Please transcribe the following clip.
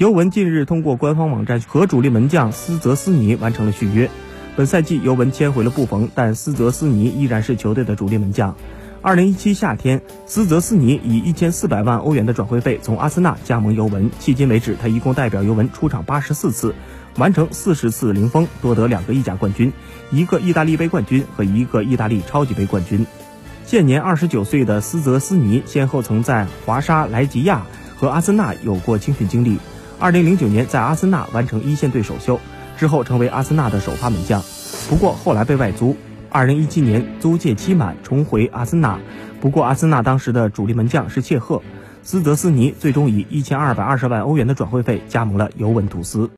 尤文近日通过官方网站和主力门将斯泽斯尼完成了续约。本赛季尤文签回了布冯，但斯泽斯尼依然是球队的主力门将。二零一七夏天，斯泽斯尼以一千四百万欧元的转会费从阿森纳加盟尤文，迄今为止他一共代表尤文出场八十四次，完成四十次零封，夺得两个意甲冠军、一个意大利杯冠军和一个意大利超级杯冠军。现年二十九岁的斯泽斯尼先后曾在华沙莱吉亚和阿森纳有过青训经历。二零零九年在阿森纳完成一线队首秀，之后成为阿森纳的首发门将，不过后来被外租。二零一七年租借期满，重回阿森纳，不过阿森纳当时的主力门将是切赫。斯德斯尼最终以一千二百二十万欧元的转会费加盟了尤文图斯。